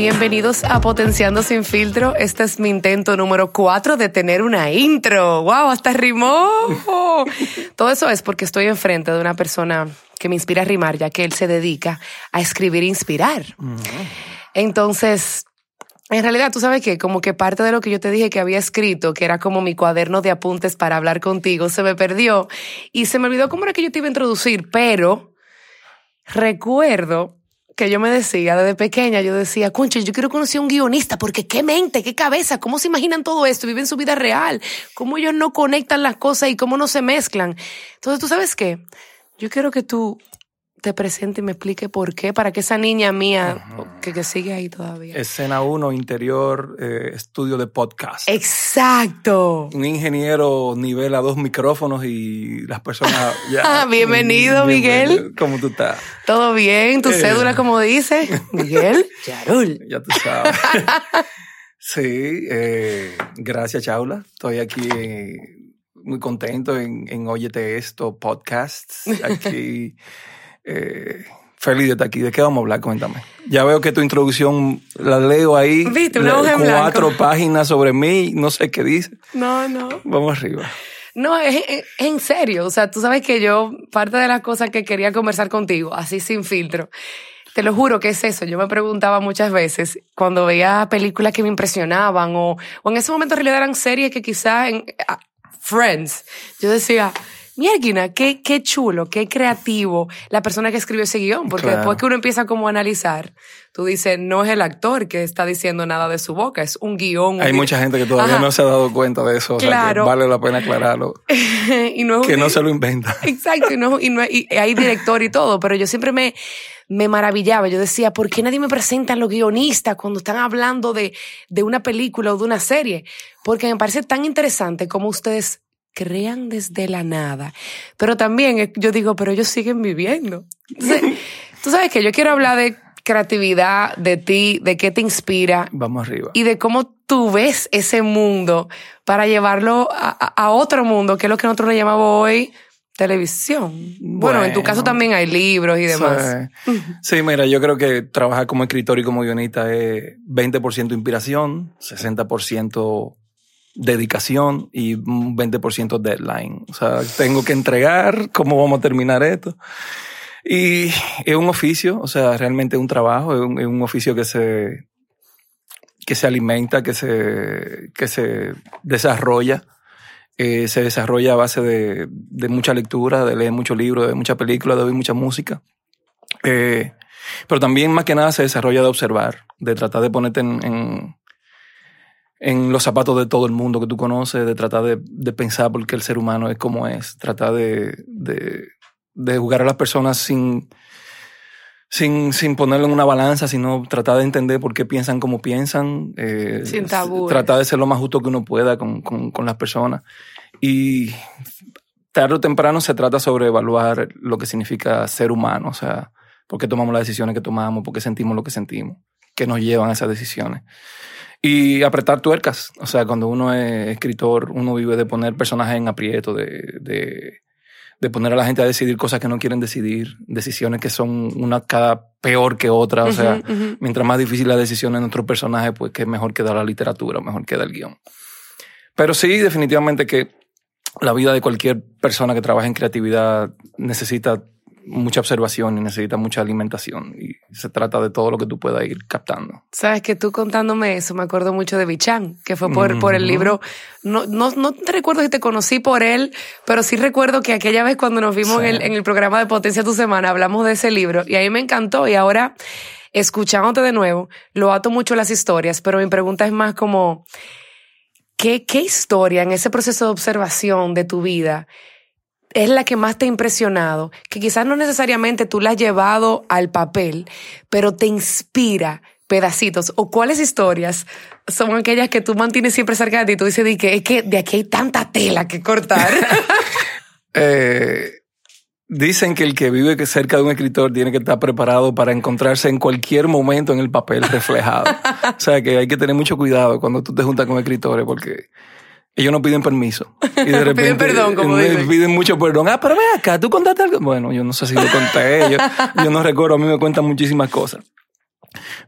Bienvenidos a Potenciando Sin Filtro. Este es mi intento número cuatro de tener una intro. ¡Wow! Hasta rimó. Todo eso es porque estoy enfrente de una persona que me inspira a rimar, ya que él se dedica a escribir e inspirar. Entonces, en realidad, tú sabes que como que parte de lo que yo te dije que había escrito, que era como mi cuaderno de apuntes para hablar contigo, se me perdió y se me olvidó cómo era que yo te iba a introducir, pero recuerdo que yo me decía desde pequeña, yo decía, concha, yo quiero conocer a un guionista, porque qué mente, qué cabeza, cómo se imaginan todo esto, viven su vida real, cómo ellos no conectan las cosas y cómo no se mezclan. Entonces, ¿tú sabes qué? Yo quiero que tú te presente y me explique por qué, para que esa niña mía que, que, sigue ahí todavía. Escena 1, interior, eh, estudio de podcast. Exacto. Un ingeniero nivela dos micrófonos y las personas ya. bienvenido, Miguel. ¿Cómo tú estás? Todo bien, tu eh. cédula como dice. Miguel Yarul. Ya tú sabes. sí, eh, gracias, Chaula. Estoy aquí muy contento en, en Óyete Esto, podcasts. Aquí. Eh, feliz de estar aquí. ¿De qué vamos a hablar? Cuéntame. Ya veo que tu introducción la leo ahí. Viste, una hoja Cuatro páginas sobre mí, no sé qué dice. No, no. Vamos arriba. No, es, en serio. O sea, tú sabes que yo, parte de las cosas que quería conversar contigo, así sin filtro, te lo juro que es eso. Yo me preguntaba muchas veces cuando veía películas que me impresionaban o, o en ese momento en realidad eran series que quizás en ah, Friends, yo decía, Mierguina, qué, qué chulo, qué creativo la persona que escribió ese guion, porque después que uno empieza como a analizar, tú dices, no es el actor que está diciendo nada de su boca, es un guion. Hay mucha gente que todavía no se ha dado cuenta de eso, claro. vale la pena aclararlo. y no que no se lo inventa. Exacto, y, no, y, no, y hay director y todo, pero yo siempre me, me maravillaba. Yo decía, ¿por qué nadie me presenta a los guionistas cuando están hablando de, de una película o de una serie? Porque me parece tan interesante como ustedes crean desde la nada. Pero también yo digo, pero ellos siguen viviendo. tú sabes que yo quiero hablar de creatividad, de ti, de qué te inspira. Vamos arriba. Y de cómo tú ves ese mundo para llevarlo a, otro mundo, que es lo que nosotros le llamamos hoy televisión. Bueno, en tu caso también hay libros y demás. Sí. sí, mira, yo creo que trabajar como escritor y como guionista es 20% inspiración, 60% dedicación y un 20% deadline. O sea, tengo que entregar cómo vamos a terminar esto. Y es un oficio, o sea, realmente es un trabajo, es un, oficio que se, que se alimenta, que se, que se desarrolla. Eh, se desarrolla a base de, de, mucha lectura, de leer muchos libros, de mucha película, de oír mucha música. Eh, pero también más que nada se desarrolla de observar, de tratar de ponerte en en los zapatos de todo el mundo que tú conoces, de tratar de, de pensar por qué el ser humano es como es, tratar de, de, de jugar a las personas sin, sin, sin ponerlo en una balanza, sino tratar de entender por qué piensan como piensan. Eh, sin tabú. Tratar de ser lo más justo que uno pueda con, con, con las personas. Y tarde o temprano se trata sobre evaluar lo que significa ser humano, o sea, por qué tomamos las decisiones que tomamos, por qué sentimos lo que sentimos, qué nos llevan a esas decisiones. Y apretar tuercas. O sea, cuando uno es escritor, uno vive de poner personajes en aprieto, de, de, de poner a la gente a decidir cosas que no quieren decidir, decisiones que son una cada peor que otra. O sea, mientras más difícil la decisión en nuestro personaje, pues que mejor queda la literatura, mejor queda el guion. Pero sí, definitivamente que la vida de cualquier persona que trabaja en creatividad necesita mucha observación y necesita mucha alimentación y se trata de todo lo que tú puedas ir captando. Sabes que tú contándome eso me acuerdo mucho de Bichan, que fue por, por el libro. No, no, no te recuerdo si te conocí por él, pero sí recuerdo que aquella vez cuando nos vimos en, el, en el programa de Potencia Tu Semana hablamos de ese libro y ahí me encantó y ahora escuchándote de nuevo, lo ato mucho las historias, pero mi pregunta es más como, ¿qué, qué historia en ese proceso de observación de tu vida es la que más te ha impresionado, que quizás no necesariamente tú la has llevado al papel, pero te inspira pedacitos o cuáles historias son aquellas que tú mantienes siempre cerca de ti. Tú dices que es que de aquí hay tanta tela que cortar. eh, dicen que el que vive cerca de un escritor tiene que estar preparado para encontrarse en cualquier momento en el papel reflejado. o sea que hay que tener mucho cuidado cuando tú te juntas con escritores porque ellos no piden permiso. Y de repente piden perdón, como me Piden mucho perdón. Ah, pero ve acá, tú contaste algo. Bueno, yo no sé si lo conté. yo, yo no recuerdo, a mí me cuentan muchísimas cosas.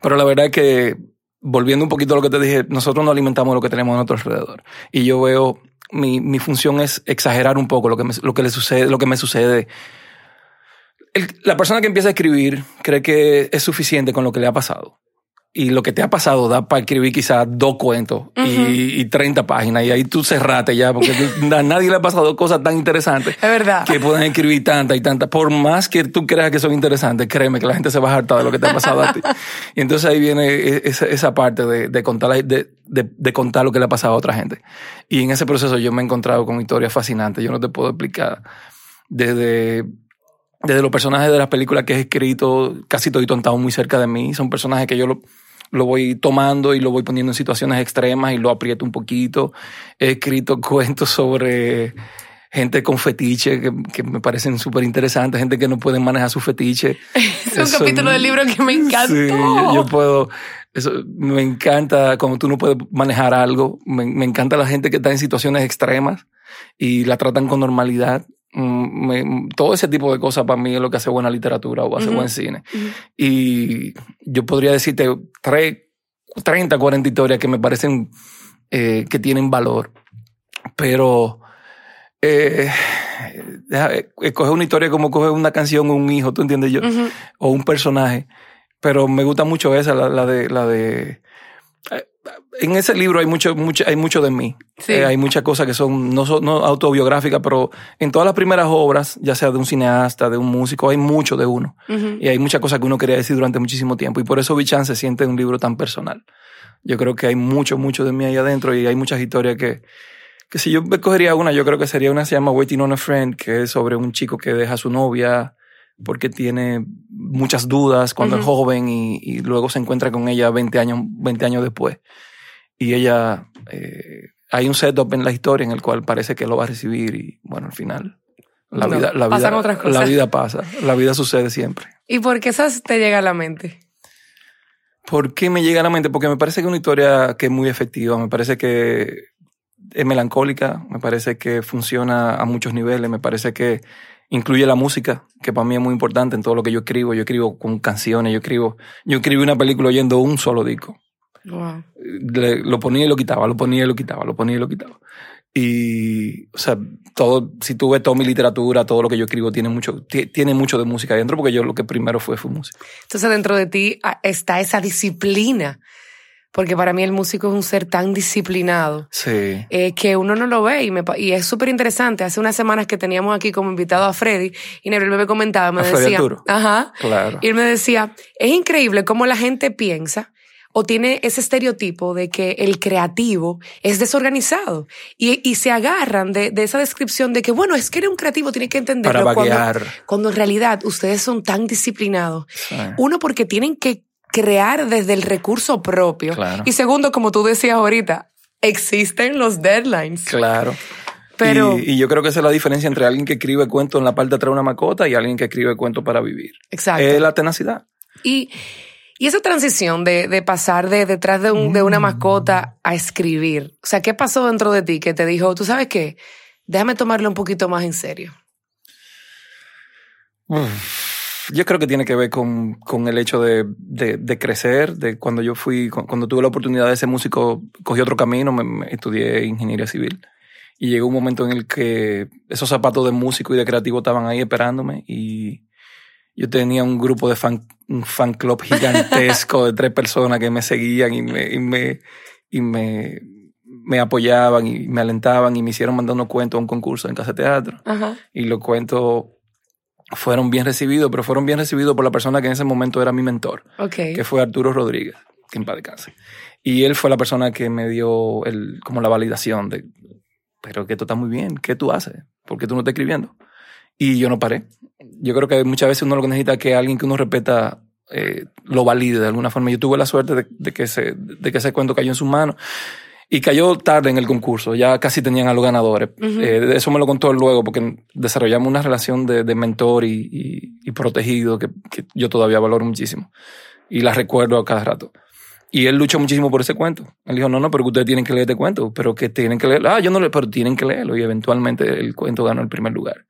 Pero la verdad es que, volviendo un poquito a lo que te dije, nosotros no alimentamos lo que tenemos a nuestro alrededor. Y yo veo, mi, mi función es exagerar un poco lo que me, lo que le sucede, lo que me sucede. El- la persona que empieza a escribir cree que es suficiente con lo que le ha pasado. Y lo que te ha pasado da para escribir quizás dos cuentos y, y 30 páginas. Y ahí tú cerrate ya, porque a nadie le ha pasado cosas tan interesantes Es verdad. que pueden escribir tantas y tantas. Por más que tú creas que son interesantes, créeme que la gente se va a hartar de lo que te ha pasado a ti. Y entonces ahí viene e- esa, esa parte de, de contar, la- de, de- de contar lo que le ha pasado a otra gente. Y en ese proceso yo me he encontrado con historias fascinantes. Yo no te puedo explicar desde, desde los personajes de las películas que he escrito, casi todo han estado muy cerca de mí. Son personajes que yo lo, lo voy tomando y lo voy poniendo en situaciones extremas y lo aprieto un poquito. He escrito cuentos sobre gente con fetiche que, que me parecen súper interesantes, gente que no puede manejar su fetiche. Es un capítulo del libro que me encantó. Sí, yo, yo puedo. Eso, me encanta cuando tú no puedes manejar algo. Me, me encanta la gente que está en situaciones extremas y la tratan con normalidad. Mm, me- todo ese tipo de cosas para mí es lo que hace buena literatura o hace buen cine. Y yo podría decirte tres, 30, 40 historias que me parecen eh, que tienen valor. Pero eh, deja- escoger una historia como coger una canción o un hijo, ¿tú entiendes? Yo, o un personaje. Pero me gusta mucho esa, la, la de, la de. En ese libro hay mucho, mucho, hay mucho de mí. Sí. Eh, hay muchas cosas que son no, son no autobiográficas, pero en todas las primeras obras, ya sea de un cineasta, de un músico, hay mucho de uno. Y hay muchas cosas que uno quería decir durante muchísimo tiempo. Y por eso Bichan se siente un libro tan personal. Yo creo que hay mucho, mucho de mí ahí adentro y hay muchas historias que, que si yo escogería una, yo creo que sería una que se llama Waiting on a Friend, que es sobre un chico que deja a su novia porque tiene muchas dudas cuando es joven y, y luego se encuentra con ella 20 años, 20 años después. Y ella, eh, hay un setup en la historia en el cual parece que lo va a recibir y bueno, al final la No, vida, la vida, otras cosas. la vida pasa, la vida sucede siempre. ¿Y por qué esas te llega a la mente? ¿Por qué me llega a la mente? Porque me parece que es una historia que es muy efectiva, me parece que es melancólica, me parece que funciona a muchos niveles, me parece que incluye la música, que para mí es muy importante en todo lo que yo escribo. Yo escribo con canciones, yo escribo, yo escribí una película oyendo un solo disco. Wow. Le- lo ponía y lo quitaba, lo ponía y lo quitaba, lo ponía y lo quitaba. Y, o sea, todo, si tú ves toda mi literatura, todo lo que yo escribo tiene mucho, ti- tiene mucho de música adentro, porque yo lo que primero fue fue música. Entonces dentro de ti ah, está esa disciplina, porque para mí el músico es un ser tan disciplinado Sí. eh, que uno no lo ve y, me, y es súper interesante. Hace unas semanas que teníamos aquí como invitado a Freddy y Nebel me comentaba, me A decía, ajá, Claro. y él me decía, es increíble cómo la gente piensa o tiene ese estereotipo de que el creativo es desorganizado y, y se agarran de, de esa descripción de que, bueno, es que eres un creativo, tienes que entenderlo. Para cuando, cuando en realidad ustedes son tan disciplinados. Sí. Uno, porque tienen que crear desde el recurso propio. Claro. Y segundo, como tú decías ahorita, existen los deadlines. Claro. Pero, Y, y yo creo que esa es la diferencia entre alguien que escribe cuentos en la parte de atrás de una macota y alguien que escribe cuentos para vivir. exacto. Es la tenacidad. Y, y esa transición de, de pasar de detrás de, un- de una mascota a escribir, o sea, ¿qué pasó dentro de ti que te dijo, tú sabes qué? Déjame tomarlo un poquito más en serio. Yo creo que tiene que ver con, con el hecho de, de, de crecer, de cuando yo fui, cu- cuando tuve la oportunidad de ser músico, cogí otro camino, me, me estudié ingeniería civil. Y llegó un momento en el que esos zapatos de músico y de creativo estaban ahí esperándome y yo tenía un grupo de fan, un fan club gigantesco de tres personas que me seguían y me, y me, y me, me apoyaban y me alentaban y me hicieron mandar unos cuentos a un concurso en Casa Teatro Ajá. y los cuentos fueron bien recibidos, pero fueron bien recibidos por la persona que en ese momento era mi mentor, Ok. que fue Arturo Rodríguez, que en paz descanse. Y él fue la persona que me dio el, como la validación de, pero que esto está muy bien, ¿qué tú haces? ¿Por qué tú no estás escribiendo? Y yo no paré. Yo creo que muchas veces uno lo que necesita es que alguien que uno respeta eh, lo valide de alguna forma. Yo tuve la suerte de, de que ese, de que ese cuento cayó en sus manos. Y cayó tarde en el concurso, ya casi tenían a los ganadores. Ujú. Eh, eso me lo contó luego, porque desarrollamos una relación de, de mentor y, y- y protegido que, que yo todavía valoro muchísimo. Y la recuerdo a cada rato. Y él luchó muchísimo por ese cuento. Él dijo, no, no, pero ustedes tienen que leer este cuento, pero que tienen que leerlo. Ah, yo no le, pero tienen que leerlo. Y eventualmente el cuento ganó el primer lugar.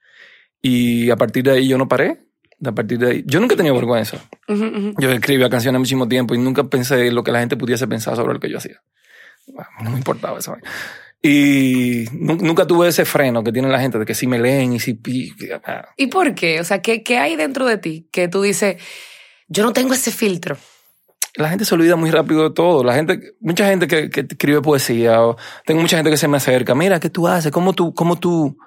Y a partir de ahí yo no paré. A partir de ahí. Yo nunca he tenido vergüenza. Ujú, ujú. Yo escribía canciones muchísimo tiempo y nunca pensé en lo que la gente pudiese pensar sobre lo que yo hacía. No me importaba eso. Y nu- nunca tuve ese freno que tiene la gente de que si me leen y si... ah, ¿Y por qué? O sea, ¿qué, ¿qué hay dentro de ti que tú dices, yo no tengo ese filtro? La gente se olvida muy rápido de todo. La gente, mucha gente que, que escribe poesía, o tengo mucha gente que se me acerca. Mira, ¿qué tú haces? ¿Cómo tú, cómo tú,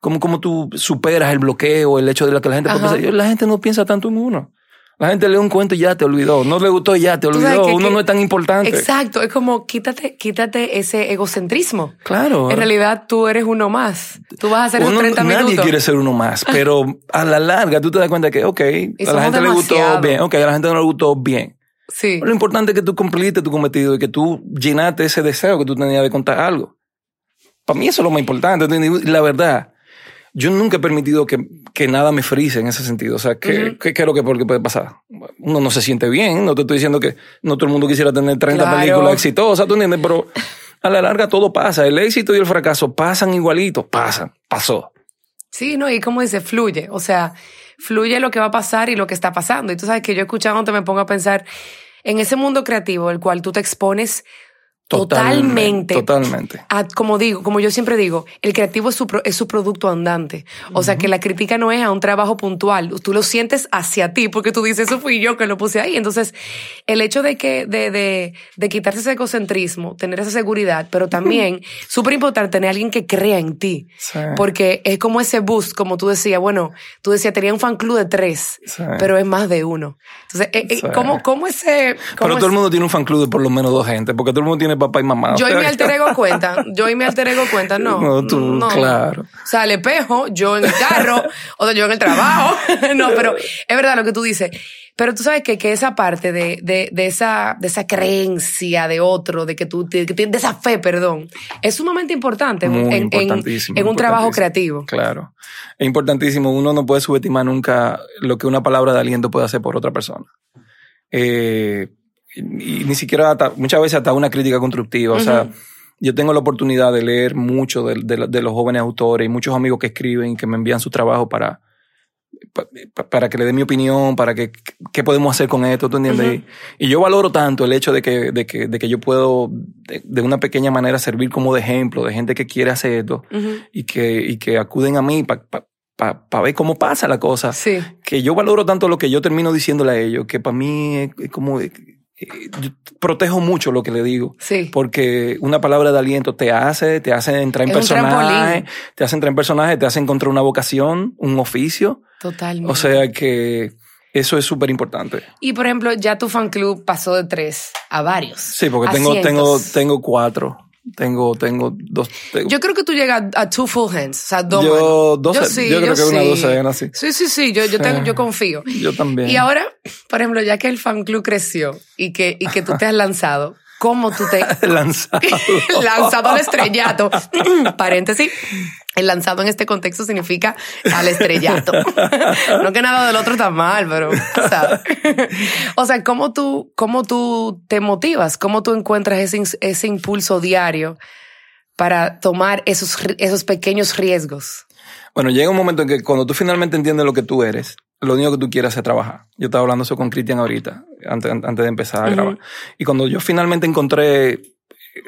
cómo, cómo tú superas el bloqueo, el hecho de lo que la gente puede pensar? La gente no piensa tanto en uno. La gente lee un cuento y ya te olvidó. No le gustó y ya te olvidó. que- Uno que- no es tan importante. Exacto, es como quítate, quítate ese egocentrismo. Claro. En realidad tú eres uno más. Tú vas a hacer esos Uno- 30 nadie minutos. quiere ser uno más, pero a la larga tú te das cuenta que, ok, a la gente le gustó bien, ok, a la gente no le gustó bien. Sí. Lo importante es que tú cumpliste tu cometido y que tú llenaste ese deseo que tú tenías de contar algo. Para mí eso es lo más importante. La verdad, yo nunca he permitido que, que nada me frise en ese sentido. O sea, ¿qué, Ujú. qué, qué es lo que, porque puede pasar? Uno no se siente bien. No te estoy diciendo que no todo el mundo quisiera tener 30 Claro. películas exitosas, ¿tú entiendes? Pero a la larga todo pasa. El éxito y el fracaso pasan igualitos. Pasan. Pasó. Sí, no, y como dice, fluye. O sea, fluye lo que va a pasar y lo que está pasando. Y tú sabes que yo escuchándote me pongo a pensar en ese mundo creativo, el cual tú te expones totalmente. Totalmente. a- como digo, como yo siempre digo, el creativo es su, pro- es su producto andante. O sea, que la crítica no es a un trabajo puntual. Tú lo sientes hacia ti porque tú dices, eso fui yo que lo puse ahí. Entonces, el hecho de que, de, de, de quitarse ese egocentrismo, tener esa seguridad, pero también, súper importante, tener alguien que crea en ti. Sí. Porque es como ese boost, como tú decías, bueno, tú decías, tenía un fan club de tres, Sí. pero es más de uno. Entonces, eh, eh, Sí. ¿cómo, ¿cómo ese... Pero todo el mundo tiene un fan club de por lo menos dos gente, porque todo el mundo tiene papá y mamá. yo y mi alter ego cuentan. Yo y mi alter ego cuentan, no. No, tú, claro. O sea, el espejo, yo en el carro, o sea, yo en el trabajo. no, pero es verdad lo que tú dices. Pero tú sabes que, que esa parte de, de, de esa, de esa creencia de otro, de que tú, tienes- de esa fe, perdón, es sumamente importante en, en- un trabajo creativo. Claro. Es importantísimo. Uno no puede subestimar nunca lo que una palabra de aliento puede hacer por otra persona. Eh, y, y ni siquiera hasta- muchas veces hasta una crítica constructiva. O sea, yo tengo la oportunidad de leer mucho de, de- de los jóvenes autores y muchos amigos que escriben y que me envían su trabajo para, pa- pa- para que le dé mi opinión, para que qué podemos hacer con esto, ¿tú entiendes? Y, y yo valoro tanto el hecho de que, de que, de que yo puedo de, de una pequeña manera servir como de ejemplo de gente que quiere hacer esto y que, y que acuden a mí para ver cómo pasa la cosa. Sí. Que yo valoro tanto lo que yo termino diciéndole a ellos, que para mí es como... yo protejo mucho lo que le digo. Sí. Porque una palabra de aliento te hace, te hace entrar en Es personaje, te hace entrar en personaje, te hace encontrar una vocación, un oficio. Totalmente. O sea que eso es súper importante. y por ejemplo, ya tu fan club pasó de tres a varios. Sí, porque tengo, tengo, tengo cuatro. Tengo, tengo dos. tengo- Yo creo que tú llegas a two full hands, o sea, dos Yo manos. doce- sí, yo creo que una sí. docena, sí. Sí, sí, sí, yo, yo, tengo, yo confío. yo también. Y ahora, por ejemplo, ya que el fan club creció y que, y que tú te has lanzado, ¿cómo tú te lanzado. lanzado al estrellato? Paréntesis. El lanzado en este contexto significa al estrellato. no que nada del otro está mal, pero, ¿sabes? o sea, ¿cómo tú, cómo tú te motivas? ¿Cómo tú encuentras ese, impulso diario para tomar esos pequeños riesgos? Bueno, llega un momento en que cuando tú finalmente entiendes lo que tú eres, lo único que tú quieres es trabajar. Yo estaba hablando eso con Cristian ahorita, antes, antes de empezar a Ujú. grabar. Y cuando yo finalmente encontré,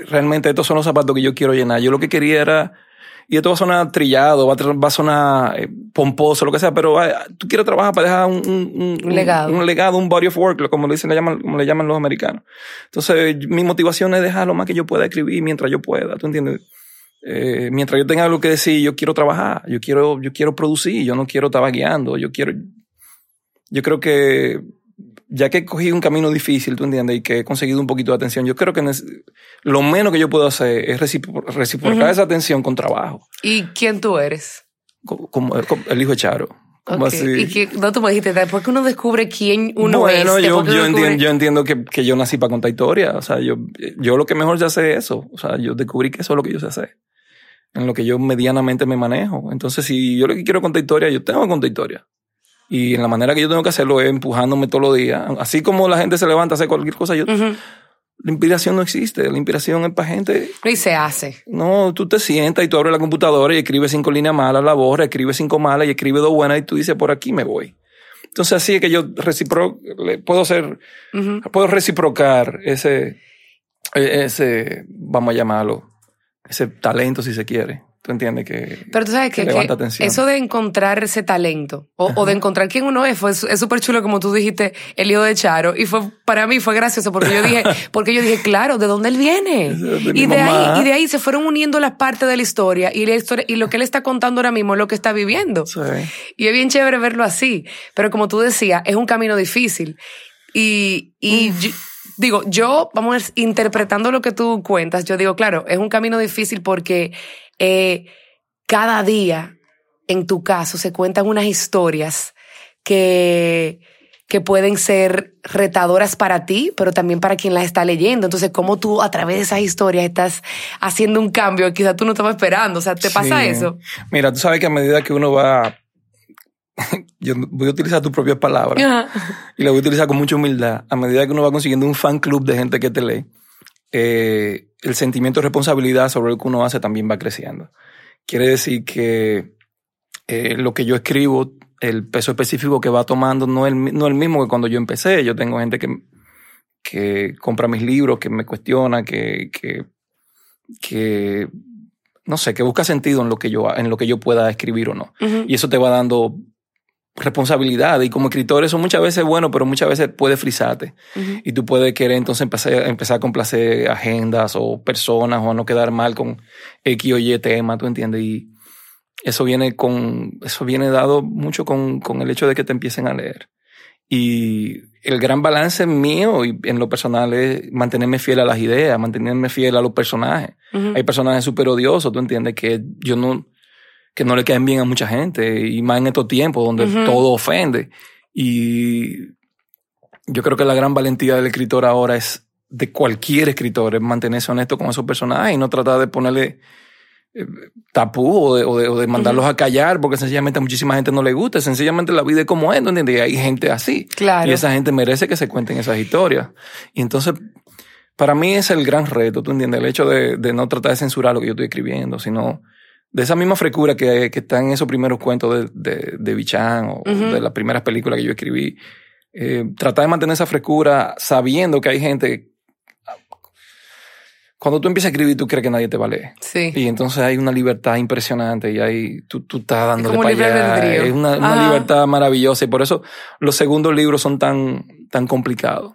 realmente estos son los zapatos que yo quiero llenar, yo lo que quería era, y esto va a sonar trillado, va a, tra- va a sonar eh, pomposo, lo que sea, pero ah, tú quieres trabajar para dejar un, un, Un legado. Un, legado, un body of work, como le, dicen, le, llaman, como le llaman los americanos. Entonces, mi motivación es dejar lo más que yo pueda escribir mientras yo pueda, ¿tú entiendes? Eh, mientras yo tenga algo que decir, yo quiero trabajar, yo quiero, yo quiero producir, yo no quiero estar guiando, yo quiero, yo creo que ya que cogí un camino difícil, tú entiendes, y que he conseguido un poquito de atención, yo creo que lo menos que yo puedo hacer es recipro- reciprocar Ujú. esa atención con trabajo, ¿Y quién tú eres? como, como- el hijo de Charo. Como Ok. así. Y que, no, tú me dijiste, después que uno descubre quién uno bueno, es. yo, que yo, descubre- yo entiendo que, que yo nací para contar historias. O sea, yo, yo lo que mejor sé hacer es eso. O sea, yo descubrí que eso es lo que yo sé hacer. En lo que yo medianamente me manejo. Entonces, si yo lo que quiero contar historias, yo tengo que contar historias. Y en la manera que yo tengo que hacerlo es empujándome todos los días. Así como la gente se levanta a hacer cualquier cosa, yo, la inspiración no existe. La inspiración es para gente Y se hace. no, tú te sientas y tú abres la computadora y escribes cinco líneas malas, la borra, escribes cinco malas y escribes dos buenas y tú dices, por aquí me voy. Entonces así es que yo recipro, puedo ser, puedo reciprocar ese, e- ese, vamos a llamarlo, ese talento si se quiere. ¿Tú entiendes que, Pero tú sabes que, eso de encontrar ese talento o, o de encontrar quién uno es, fue, es súper chulo como tú dijiste, el hijo de Charo. Y fue, para mí fue gracioso porque yo dije, porque yo dije, claro, ¿de dónde él viene? Y de ahí, y de ahí se fueron uniendo las partes de la historia y la historia, y lo que él está contando ahora mismo es lo que está viviendo. Sí. Y es bien chévere verlo así. Pero como tú decías, es un camino difícil. Y, y yo- digo, yo, vamos a ver, interpretando lo que tú cuentas, yo digo, claro, es un camino difícil porque eh, cada día, en tu caso, se cuentan unas historias que, que pueden ser retadoras para ti, pero también para quien las está leyendo. Entonces, cómo tú a través de esas historias estás haciendo un cambio que quizás tú no estabas esperando. O sea, ¿te pasa Sí. eso? Mira, tú sabes que a medida que uno va, yo voy a utilizar tus propias palabras Ajá. y la voy a utilizar con mucha humildad. A medida que uno va consiguiendo un fan club de gente que te lee, eh, el sentimiento de responsabilidad sobre lo que uno hace también va creciendo. Quiere decir que eh, lo que yo escribo, el peso específico que va tomando, no es el, no el mismo que cuando yo empecé. Yo tengo gente que, que compra mis libros, que me cuestiona, que, que, que no sé, que busca sentido en lo que yo, en lo que yo pueda escribir o no. Y eso te va dando responsabilidad. Y como escritor eso muchas veces es bueno, pero muchas veces puede frisarte. Y tú puedes querer entonces empezar, empezar a complacer agendas o personas o a no quedar mal con X o Y tema, ¿tú entiendes? Y eso viene con, eso viene dado mucho con, con el hecho de que te empiecen a leer. Y el gran balance mío y en lo personal es mantenerme fiel a las ideas, mantenerme fiel a los personajes. Hay personajes súper odiosos, tú entiendes, que yo no, que no le caen bien a mucha gente, y más en estos tiempos donde todo ofende. Y yo creo que la gran valentía del escritor ahora es de cualquier escritor, es mantenerse honesto con esos personajes y no tratar de ponerle eh, tapú o de, o de- o de mandarlos a callar porque sencillamente a muchísima gente no le gusta, sencillamente la vida es como es, ¿no entiendes? Y hay gente así. Claro. Y esa gente merece que se cuenten esas historias. Y entonces, para mí es el gran reto, ¿tú entiendes? El hecho de, de no tratar de censurar lo que yo estoy escribiendo, sino de esa misma frescura que, que está en esos primeros cuentos de, de, de Bichan o de las primeras películas que yo escribí. Eh, tratar de mantener esa frescura sabiendo que hay gente... Cuando tú empiezas a escribir, tú crees que nadie te va a leer. Sí. Y entonces hay una libertad impresionante y ahí tú, tú estás dándole como para allá. Es una, una libertad maravillosa y por eso los segundos libros son tan, tan complicados.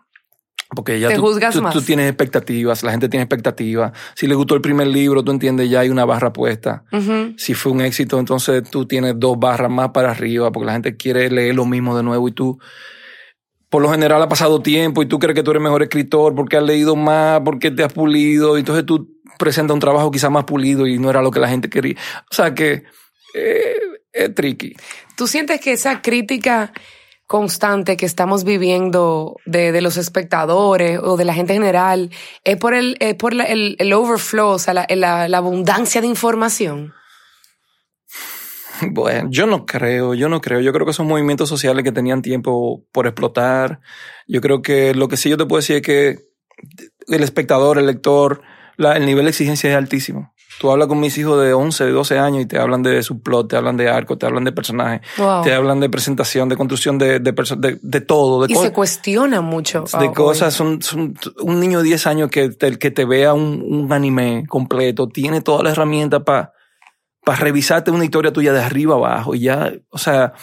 Porque ya Te tú, juzgas tú- más. tú tienes expectativas, la gente tiene expectativas. Si le gustó el primer libro, tú entiendes, ya hay una barra puesta. Si fue un éxito, entonces tú tienes dos barras más para arriba porque la gente quiere leer lo mismo de nuevo y tú, por lo general, ha pasado tiempo y tú crees que tú eres mejor escritor porque has leído más, porque te has pulido. y Entonces tú presentas un trabajo quizás más pulido y no era lo que la gente quería. O sea que eh, es tricky. ¿Tú sientes que esa crítica constante que estamos viviendo de, los espectadores o de la gente en general es por el, es por la- el, el overflow, o sea, la, la- la abundancia de información? Bueno, yo no creo, yo no creo. Yo creo que son movimientos sociales que tenían tiempo por explotar. Yo creo que lo que sí yo te puedo decir es que el espectador, el lector, el nivel de exigencia es altísimo. Tú hablas con mis hijos de 11, de 12 años y te hablan de su plot, te hablan de arco, te hablan de personajes, Wow. te hablan de presentación, de construcción de, de, de, de todo. De Y se cuestiona mucho. de ah, cosas, son, son- un niño de 10 años que te, que te vea un, un anime completo, tiene toda la herramienta para revisarte una historia tuya de arriba abajo y ya, o sea,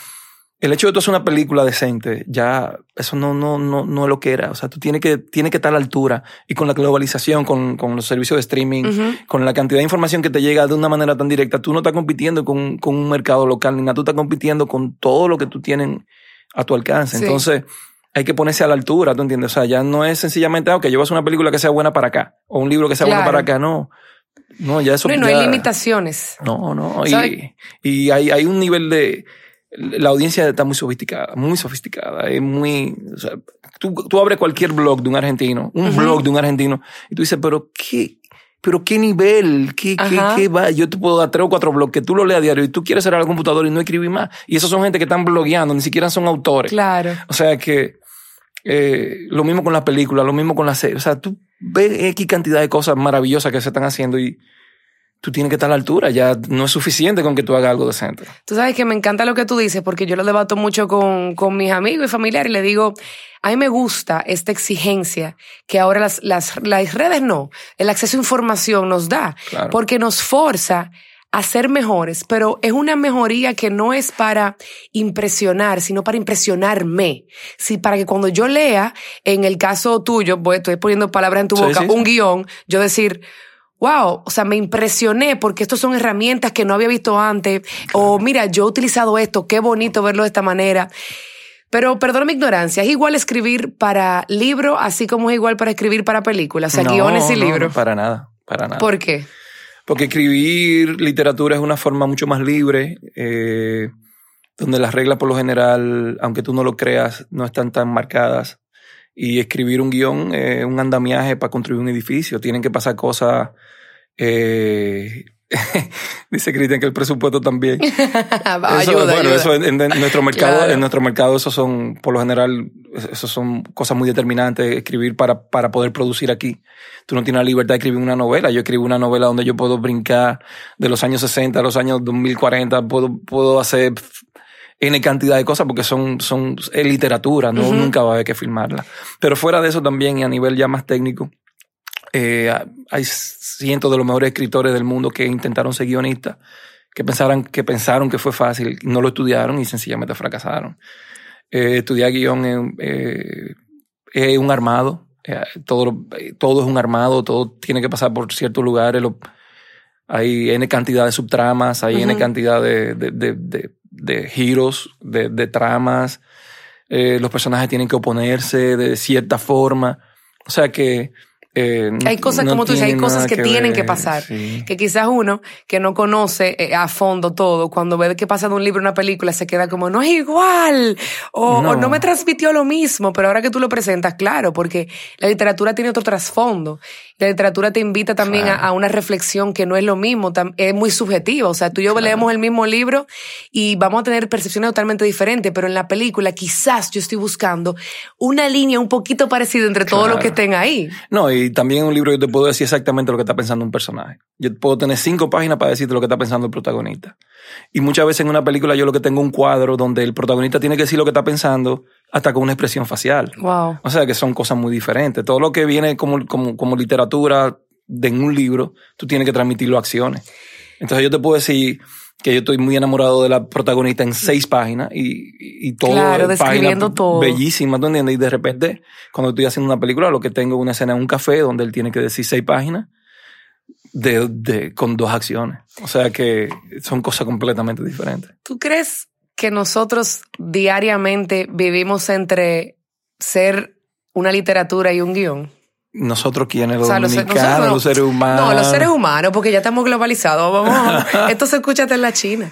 el hecho de tú hacer una película decente, ya, eso no, no, no, no es lo que era. O sea, tú tienes que, tienes que estar a la altura y con la globalización, con, con los servicios de streaming, con la cantidad de información que te llega de una manera tan directa, tú no estás compitiendo con, con un mercado local ni nada, tú estás compitiendo con todo lo que tú tienes a tu alcance. Sí. Entonces, hay que ponerse a la altura, ¿tú entiendes? O sea, ya no es sencillamente, ah, ok, yo voy a hacer una película que sea buena para acá, o un libro que sea bueno Claro. para acá, no. No, ya eso No, y no ya- hay limitaciones. No, no. ¿Sabe? Y, y hay, hay un nivel de... La audiencia está muy sofisticada, muy sofisticada. Es muy... O sea, tú, tú abres cualquier blog de un argentino, un blog de un argentino, y tú dices, pero qué... Pero qué nivel, qué, qué, qué va. Yo te puedo dar tres o cuatro blogs que tú lo leas a diario y tú quieres cerrar el computador y no escribir más. Y esos son gente que están blogueando, ni siquiera son autores. Claro. O sea que eh, lo mismo con las películas, lo mismo con las series. O sea, tú ves X cantidad de cosas maravillosas que se están haciendo y tú tienes que estar a la altura. Ya no es suficiente con que tú hagas algo decente. Tú sabes que me encanta lo que tú dices porque yo lo debato mucho con, con mis amigos y familiares y le digo, a mí me gusta esta exigencia que ahora las, las, las redes no, el acceso a información nos da, Claro. porque nos forza a ser mejores, pero es una mejoría que no es para impresionar, sino para impresionarme. Sí, para que cuando yo lea, en el caso tuyo, voy, estoy poniendo palabras en tu Sí, boca, sí, un guion, yo decir, wow, o sea, me impresioné porque estos son herramientas que no había visto antes. O mira, yo he utilizado esto, qué bonito verlo de esta manera. Pero perdón mi ignorancia, es igual escribir para libro, así como es igual para escribir para películas, o sea, No, guiones y no, libros. no, para nada, para nada. ¿Por qué? Porque escribir literatura es una forma mucho más libre, eh, donde las reglas por lo general, aunque tú no lo creas, no están tan marcadas. Y escribir un guion es un andamiaje para construir un edificio. Tienen que pasar cosas. eh, dice Cristian que el presupuesto también. Eso, ayuda, bueno, ayuda. eso en, en- en nuestro mercado, Claro. en nuestro mercado, eso son, por lo general, eso son cosas muy determinantes, escribir para, para poder producir aquí. Tú no tienes la libertad de escribir una novela. Yo escribo una novela donde yo puedo brincar de los años 60 a los años 2040, puedo, puedo hacer N cantidad de cosas porque son, son, es literatura, no, nunca va a haber que filmarla. Pero fuera de eso también, y a nivel ya más técnico, eh, hay cientos de los mejores escritores del mundo que intentaron ser guionistas, que pensaron, que pensaron que fue fácil, no lo estudiaron y sencillamente fracasaron. Eh, estudiar guion es, eh, es un armado, eh, todo, lo- eh, todo es un armado, todo tiene que pasar por ciertos lugares, lo- hay N cantidad de subtramas, hay N Ujú. cantidad de, de, de, de- de giros, de, de tramas, eh, los personajes tienen que oponerse de cierta forma, o sea que... eh, no- Hay cosas, no como tú dices, hay cosas que, tienen que pasar. sí. Que quizás uno que no conoce eh, a fondo todo, cuando ve que pasa de un libro a una película, se queda como, no es igual, o o no. Me transmitió lo mismo, pero ahora que tú lo presentas, claro, porque la literatura tiene otro trasfondo. La literatura te invita también a, Claro. a una reflexión que no es lo mismo, es muy subjetiva. O sea, tú y yo Claro. leemos el mismo libro y vamos a tener percepciones totalmente diferentes, pero en la película quizás yo estoy buscando una línea un poquito parecida entre todos los Claro. que estén ahí. No, y también en un libro yo te puedo decir exactamente lo que está pensando un personaje. Yo puedo tener cinco páginas para decirte lo que está pensando el protagonista. Y muchas veces en una película yo lo que tengo un cuadro donde el protagonista tiene que decir lo que está pensando hasta con una expresión facial. Wow. O sea que son cosas muy diferentes. Todo lo que viene como, como, como literatura de en un libro, tú tienes que transmitirlo a acciones. Entonces yo te puedo decir que yo estoy muy enamorado de la protagonista en seis páginas y, y, todo. Claro, describiendo todo. Bellísima, ¿tú entiendes? Y de repente, cuando estoy haciendo una película, lo que tengo es una escena en un café donde él tiene que decir seis páginas de, de, con dos acciones. O sea que son cosas completamente diferentes. ¿Tú crees que nosotros diariamente vivimos entre ser una literatura y un guion? Nosotros quienes, los O sea, los- nosotros seres humanos. No, los seres humanos, porque ya estamos globalizados. Vamos, esto se escucha hasta en la China.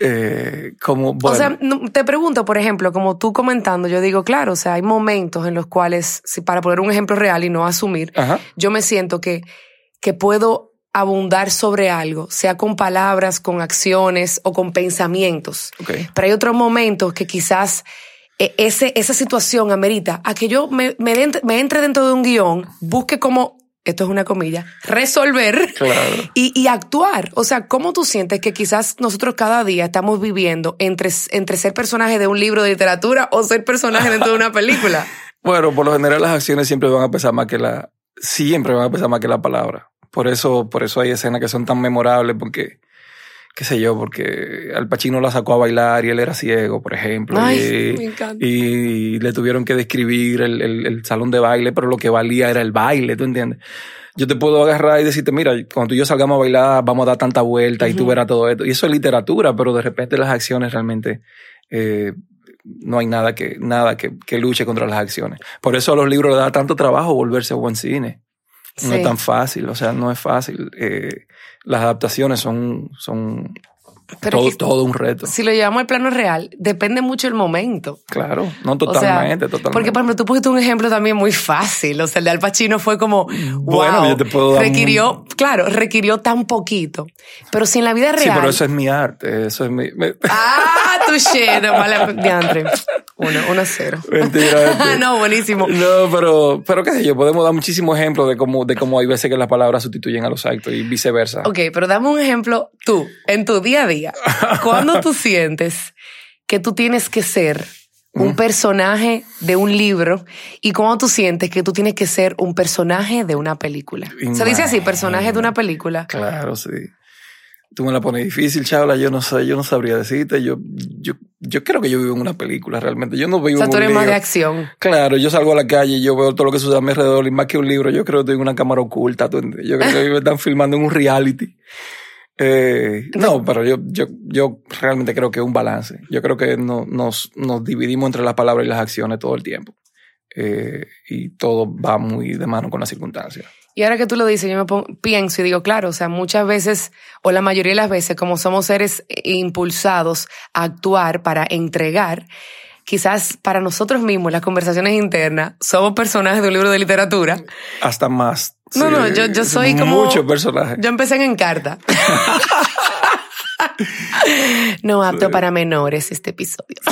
eh, como, bueno, O sea, te pregunto, por ejemplo, como tú comentando, yo digo, claro, o sea, hay momentos en los cuales, si para poner un ejemplo real y no asumir, ajá. yo me siento que, que puedo abundar sobre algo, sea con palabras, con acciones o con pensamientos. Pero hay otros momentos que quizás ese, esa situación amerita a que yo me, me, me entre dentro de un guion, busque como, esto es una comilla, resolver Claro. y, y actuar. O sea, ¿cómo tú sientes que quizás nosotros cada día estamos viviendo entre, entre ser personaje de un libro de literatura o ser personaje dentro de una película? Bueno, por lo general las acciones siempre van a pesar más que la, siempre van a pesar más que la palabra. Por eso, por eso hay escenas que son tan memorables porque, qué sé yo, porque Al Pacino la sacó a bailar y él era ciego, por ejemplo. Ay, y, me encanta. y le tuvieron que describir el, el- el salón de baile, pero lo que valía era el baile, ¿tú entiendes? Yo te puedo agarrar y decirte, mira, cuando tú y yo salgamos a bailar, vamos a dar tanta vuelta y tú verás todo esto. Y eso es literatura, pero de repente las acciones realmente eh, no hay nada que, nada que, que luche contra las acciones. Por eso a los libros les da tanto trabajo volverse buen cine. No es tan fácil, o sea, no es fácil. Eh, las adaptaciones son, son Pero todo, todo un reto. si lo llevamos al plano real, depende mucho el momento. Claro, no O sea, totalmente, totalmente. Porque, por ejemplo, tú pusiste un ejemplo también muy fácil. O sea, el de Al Pacino fue como, Bueno, wow, yo te puedo dar requirió, claro, requirió tan poquito. Pero si en la vida real. Sí, pero eso es mi arte, eso es mi... Ah, no mala diantre. Uno, uno cero. Mentira. mentira. no, buenísimo. No, pero, pero qué sé yo, podemos dar muchísimos ejemplos de cómo, de cómo hay veces que las palabras sustituyen a los actos y viceversa. Ok, pero dame un ejemplo tú, en tu día a día. ¿Cuándo tú sientes que tú tienes que ser un personaje de un libro y cómo tú sientes que tú tienes que ser un personaje de una película? Se dice así, personaje de una película. Claro, sí. Tú me la pones difícil, Chabla. Yo no sé, yo no sabría decirte. Yo, yo, yo creo que yo vivo en una película realmente. Yo no vivo O sea, en tú un eres más de acción. Claro, yo salgo a la calle y yo veo todo lo que sucede a mi alrededor y más que un libro, yo creo que estoy en una cámara oculta. ¿tú? Yo creo que me están filmando en un reality. Eh, no, pero yo, yo, yo realmente creo que es un balance. Yo creo que no, nos, nos dividimos entre las palabras y las acciones todo el tiempo. Eh, y todo va muy de mano con las circunstancias. Y ahora que tú lo dices, yo me pongo- pienso y digo, claro, o sea, muchas veces, o la mayoría de las veces, como somos seres impulsados a actuar para entregar, quizás para nosotros mismos, las conversaciones internas, somos personajes de un libro de literatura. Hasta más. No, no, yo- yo soy como- Muchos personajes. Yo empecé en Encarta. No apto para menores este episodio.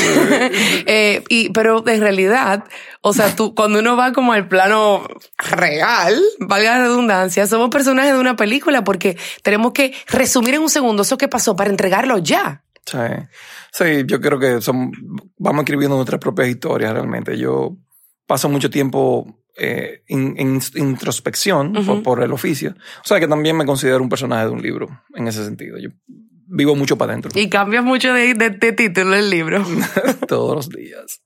Eh, y, pero en realidad, o sea, tú, cuando uno va como al plano real, valga la redundancia, somos personajes de una película porque tenemos que resumir en un segundo eso que pasó para entregarlo ya. Sí. Sí, yo creo que son, vamos escribiendo nuestras propias historias realmente. Yo paso mucho tiempo eh, en, en introspección por, por el oficio. O sea que también me considero un personaje de un libro en ese sentido. Yo vivo mucho para adentro Y cambias mucho de, de, de título el libro. todos los días.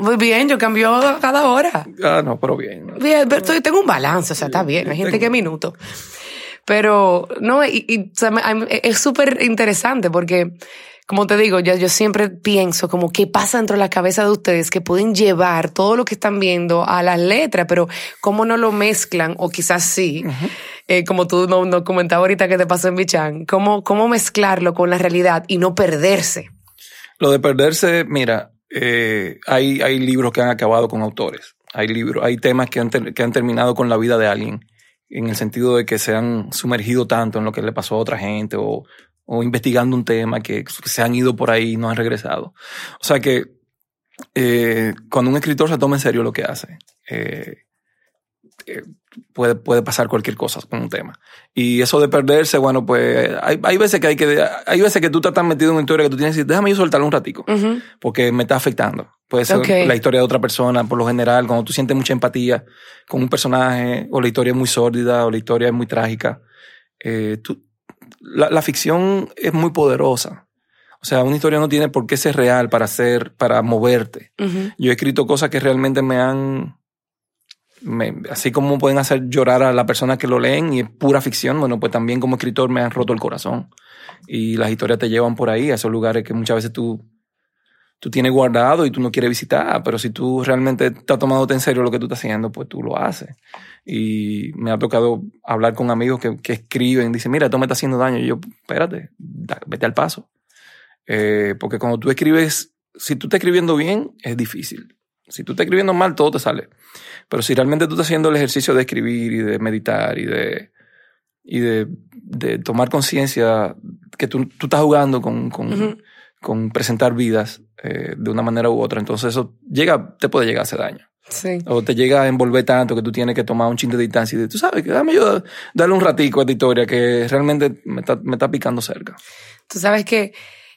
Muy bien, yo cambio cada hora. Ah, no, pero bien. Bien, pero estoy- tengo un balance, o sea, está bien. Hay gente que minuto. Pero, no, y, y, o sea, mí- es súper interesante porque, como te digo, yo, yo siempre pienso como qué pasa dentro de la cabeza de ustedes que pueden llevar todo lo que están viendo a las letras, pero cómo no lo mezclan, o quizás sí, eh, como tú nos no comentabas ahorita que te pasó en Bichan, cómo, cómo mezclarlo con la realidad y no perderse. Lo de perderse, mira, eh, hay, hay libros que han acabado con autores. Hay libros, hay temas que han, que han terminado con la vida de alguien, en el sentido de que se han sumergido tanto en lo que le pasó a otra gente o, o investigando un tema que, se han ido por ahí y no han regresado. O sea que eh, cuando un escritor se toma en serio lo que hace, eh, puede, puede pasar cualquier cosa con un tema. Y eso de perderse, bueno, pues hay, hay veces que hay que, hay veces que tú estás tan metido en una historia que tú tienes que decir, déjame yo soltarlo un ratico, porque me está afectando. Puede ser la historia de otra persona, por lo general, cuando tú sientes mucha empatía con un personaje, o la historia es muy sórdida, o la historia es muy trágica. eh, tú- la, la ficción es muy poderosa. O sea, una historia no tiene por qué ser real para ser, para moverte. Yo he escrito cosas que realmente me han, me- así como pueden hacer llorar a la persona que lo leen y es pura ficción, bueno, pues también como escritor me han roto el corazón. Y las historias te llevan por ahí, a esos lugares que muchas veces tú, tú tienes guardado y tú no quieres visitar, pero si tú realmente estás tomándote en serio lo que tú estás haciendo, pues tú lo haces. Y me ha tocado hablar con amigos que, que escriben, dicen, mira, esto me está haciendo daño. Y yo, espérate, vete al paso. Eh, porque cuando tú escribes, si tú estás escribiendo bien, es difícil. Si tú estás escribiendo mal, todo te sale. Pero si realmente tú estás haciendo el ejercicio de escribir y de meditar y de, y de, de tomar conciencia que tú, tú estás jugando con, con, con presentar vidas eh, de una manera u otra, entonces eso llega, te puede llegar a hacer daño. Sí. O te llega a envolver tanto que tú tienes que tomar un chin de distancia y de, tú sabes que dame yo darle un ratico a esta historia que realmente me está, me está picando cerca. Tú sabes que,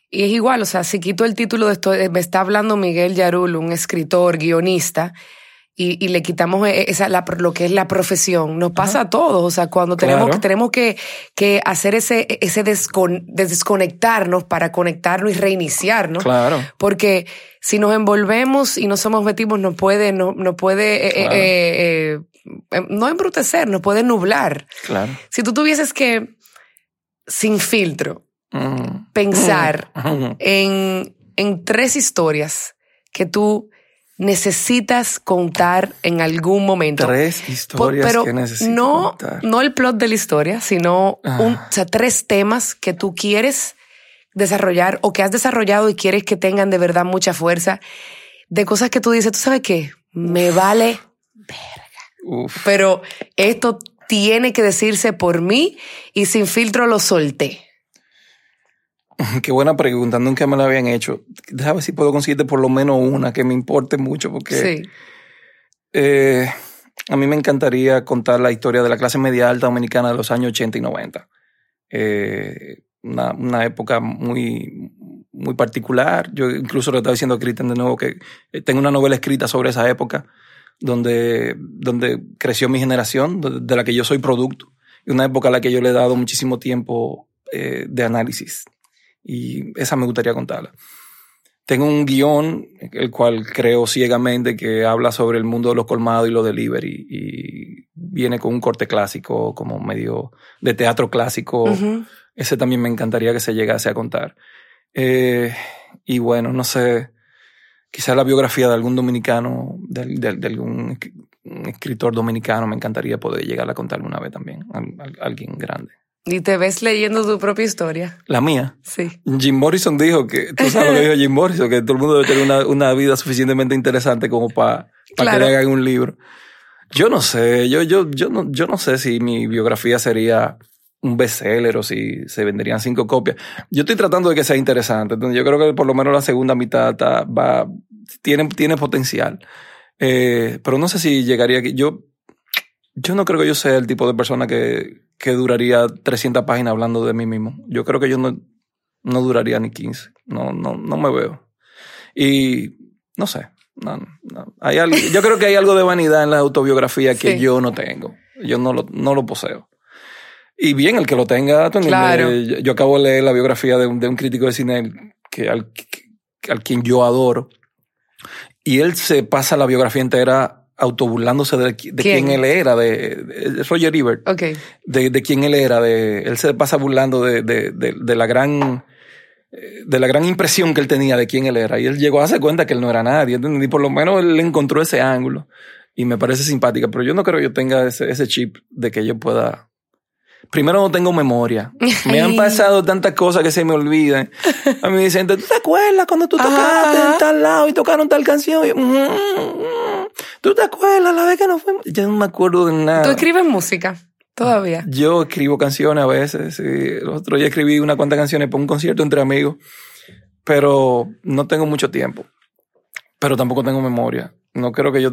y es igual, o sea, si quito el título de esto, eh, me está hablando Miguel Yarul, un escritor, guionista, y, y le quitamos e- esa, la, lo que es la profesión. Nos pasa a todos, o sea, cuando tenemos, Claro. que, tenemos que, que hacer ese, ese descon- desconectarnos para conectarnos y reiniciarnos. Claro. Porque si nos envolvemos y no somos metimos, nos puede, no, nos puede, eh, Claro. eh, eh, eh, no embrutecer, nos puede nublar. Claro. Si tú tuvieses que, sin filtro. Pensar en, en tres historias que tú necesitas contar en algún momento. Tres historias pero que necesito no, contar. no el plot de la historia, sino Ah. un, o sea, tres temas que tú quieres desarrollar o que has desarrollado y quieres que tengan de verdad mucha fuerza, de cosas que tú dices, tú sabes qué, me vale, Uf. pero esto tiene que decirse por mí y sin filtro lo solté. Qué buena pregunta, nunca me la habían hecho. Déjame ver si puedo conseguirte por lo menos una que me importe mucho, porque Sí. eh, a mí me encantaría contar la historia de la clase media alta dominicana de los años 80 y 90. Eh, una, una época muy, muy particular. Yo incluso le estaba diciendo a Cristian de nuevo que eh, tengo una novela escrita sobre esa época donde, donde creció mi generación, de de la que yo soy producto, y una época a la que yo le he dado muchísimo tiempo eh, de análisis. Y esa me gustaría contarla. Tengo un guion, el cual creo ciegamente que habla sobre el mundo de los colmados y los delivery, y viene con un corte clásico, como medio de teatro clásico. Ese también me encantaría que se llegase a contar. Eh, y bueno, no sé, quizás la biografía de algún dominicano, de, de- de algún escritor dominicano, me encantaría poder llegar a contar una vez también, al- al- alguien grande. Y te ves leyendo tu propia historia. La mía. Sí. Jim Morrison dijo que, tú sabes lo que dijo Jim Morrison, que todo el mundo debe tener una, una vida suficientemente interesante como para Claro. que le hagan un libro. Yo no sé, yo, yo, yo, no, yo no sé si mi biografía sería un bestseller o si se venderían cinco copias. Yo estoy tratando de que sea interesante, entonces yo creo que por lo menos la segunda mitad está- va, tiene, tiene potencial. Eh, pero no sé si llegaría aquí. Yo, yo no creo que yo sea el tipo de persona que, que duraría 300 páginas hablando de mí mismo. Yo creo que yo no, no duraría ni 15. No, no, no me veo. Y no sé. No, no. Hay algo, yo creo que hay algo de vanidad en la autobiografía que Sí. yo no tengo. Yo no lo, no lo poseo. Y bien, el que lo tenga? Claro. yo, yo acabo de leer la biografía de un, de un crítico de cine que al, que- al quien yo adoro. Y él se pasa la biografía entera autoburlándose de, de ¿Quién? quién él era, de, de Roger Ebert Ok. de, de quién él era, de él se pasa burlando de, de, la gran de la gran impresión que él tenía de quién él era y él llegó a darse cuenta que él no era nadie ¿entiendes? y por lo menos él encontró ese ángulo y me parece simpática pero yo no creo que yo tenga ese, ese chip de que yo pueda primero no tengo memoria me han pasado tantas cosas que se me olvidan a mí me dicen ¿tú te acuerdas cuando tú tocaste ajá. en tal lado y tocaron tal canción? Y yo, "Mm, mm, ¿tú te acuerdas la vez que nos fuimos? yo no me acuerdo de nada ¿Tú escribes música todavía? yo escribo canciones a veces. Sí. El otro día escribí una cuantas canciones para un concierto entre amigos, pero no tengo mucho tiempo. Pero tampoco tengo memoria. No creo que yo.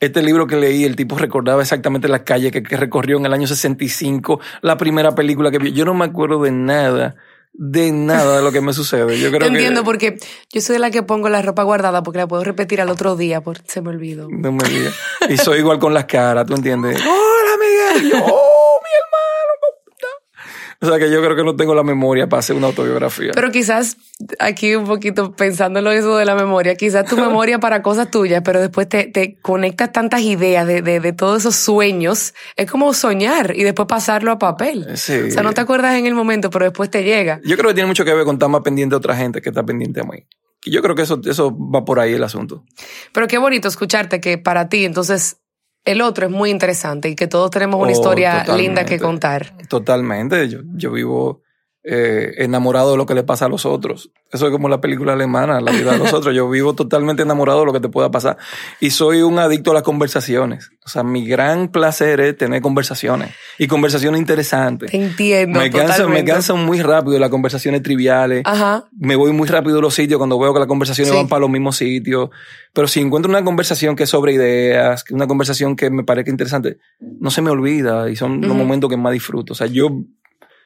Este libro que leí, el tipo recordaba exactamente la calle que, que recorrió en el año 65, la primera película que vio. Yo no me acuerdo de nada, de nada de lo que me sucede. Yo creo Te que. entiendo porque yo soy de la que pongo la ropa guardada porque la puedo repetir al otro día por se me olvidó. No me digas. Y soy igual con las caras, ¿tú entiendes? Hola, Miguel. Yo, oh, mi hermano. ¿cómo está?". O sea que yo creo que no tengo la memoria para hacer una autobiografía. Pero quizás aquí un poquito pensando en lo eso de la memoria, quizás tu memoria para cosas tuyas, pero después te, te conectas tantas ideas de, de, de todos esos sueños. Es como soñar y después pasarlo a papel. Sí. O sea, no te acuerdas en el momento, pero después te llega. Yo creo que tiene mucho que ver con estar más pendiente de otra gente que está pendiente a mí. Y yo creo que eso, eso va por ahí el asunto. Pero qué bonito escucharte que para ti, entonces, el otro es muy interesante y que todos tenemos una Oh, historia linda que contar. Totalmente. Yo, yo vivo eh, enamorado de lo que le pasa a los otros. Eso es como la película alemana, la vida de los otros. Yo vivo totalmente enamorado de lo que te pueda pasar. Y soy un adicto a las conversaciones. O sea, mi gran placer es tener conversaciones. Y conversaciones interesantes. Te entiendo. Me cansan, me cansan muy rápido las conversaciones triviales. Ajá. me voy muy rápido de los sitios cuando veo que las conversaciones Sí. van para los mismos sitios. Pero si encuentro una conversación que es sobre ideas, una conversación que me parezca interesante, no se me olvida y son los Ujú. momentos que más disfruto. O sea, yo,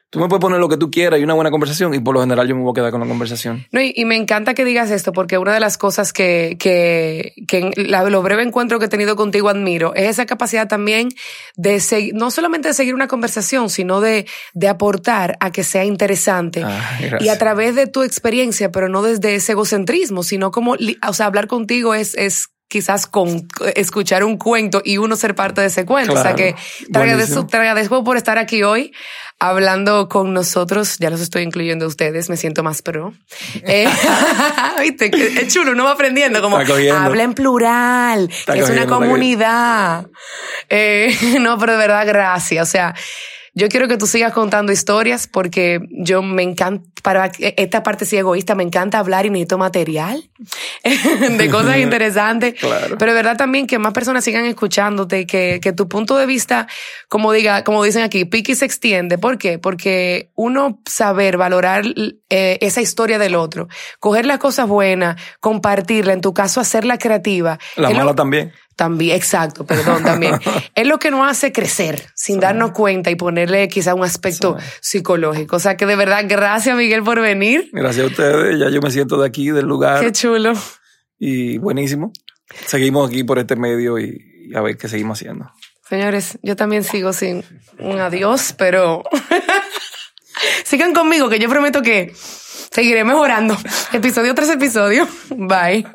tú me puedes poner lo que tú quieras y una buena conversación y por lo general yo me voy a quedar con la conversación. No, y, y me encanta que digas esto porque una de las cosas que, que, que en la- lo breve encuentro que he tenido contigo admiro es esa capacidad también de seguir, no solamente de seguir una conversación, sino de, de aportar a que sea interesante. Ah, Y a través de tu experiencia, pero no desde ese egocentrismo, sino como, o sea, hablar contigo es, es quizás con escuchar un cuento y uno ser parte de ese cuento. O sea que te agradezco, te agradezco por estar aquí hoy hablando con nosotros. Ya los estoy incluyendo a ustedes, me siento más pro. Eh, Viste, es chulo, uno va aprendiendo como habla en plural, que es una comunidad. Eh, no, pero de verdad, gracias. O sea, yo quiero que tú sigas contando historias porque yo me encanta, para esta parte sí egoísta, me encanta hablar y necesito material de cosas interesantes. Claro. Pero de verdad también que más personas sigan escuchándote, que, que tu punto de vista, como diga, como dicen aquí, pique y se extiende. ¿Por qué? Porque uno saber valorar eh, esa historia del otro. Coger las cosas buenas, compartirla, en tu caso hacerla creativa. La lo- mala también. También, exacto, perdón, también. es lo que nos hace crecer sin darnos cuenta y ponerle quizá un aspecto psicológico. O sea que de verdad, gracias Miguel por venir. Gracias a ustedes. Ya yo me siento de aquí, del lugar. Qué chulo. Y buenísimo. Seguimos aquí por este medio y, y a ver qué seguimos haciendo. Señores, yo también sigo sin un adiós, pero sigan conmigo que yo prometo que seguiré mejorando. Episodio tras episodio. Bye.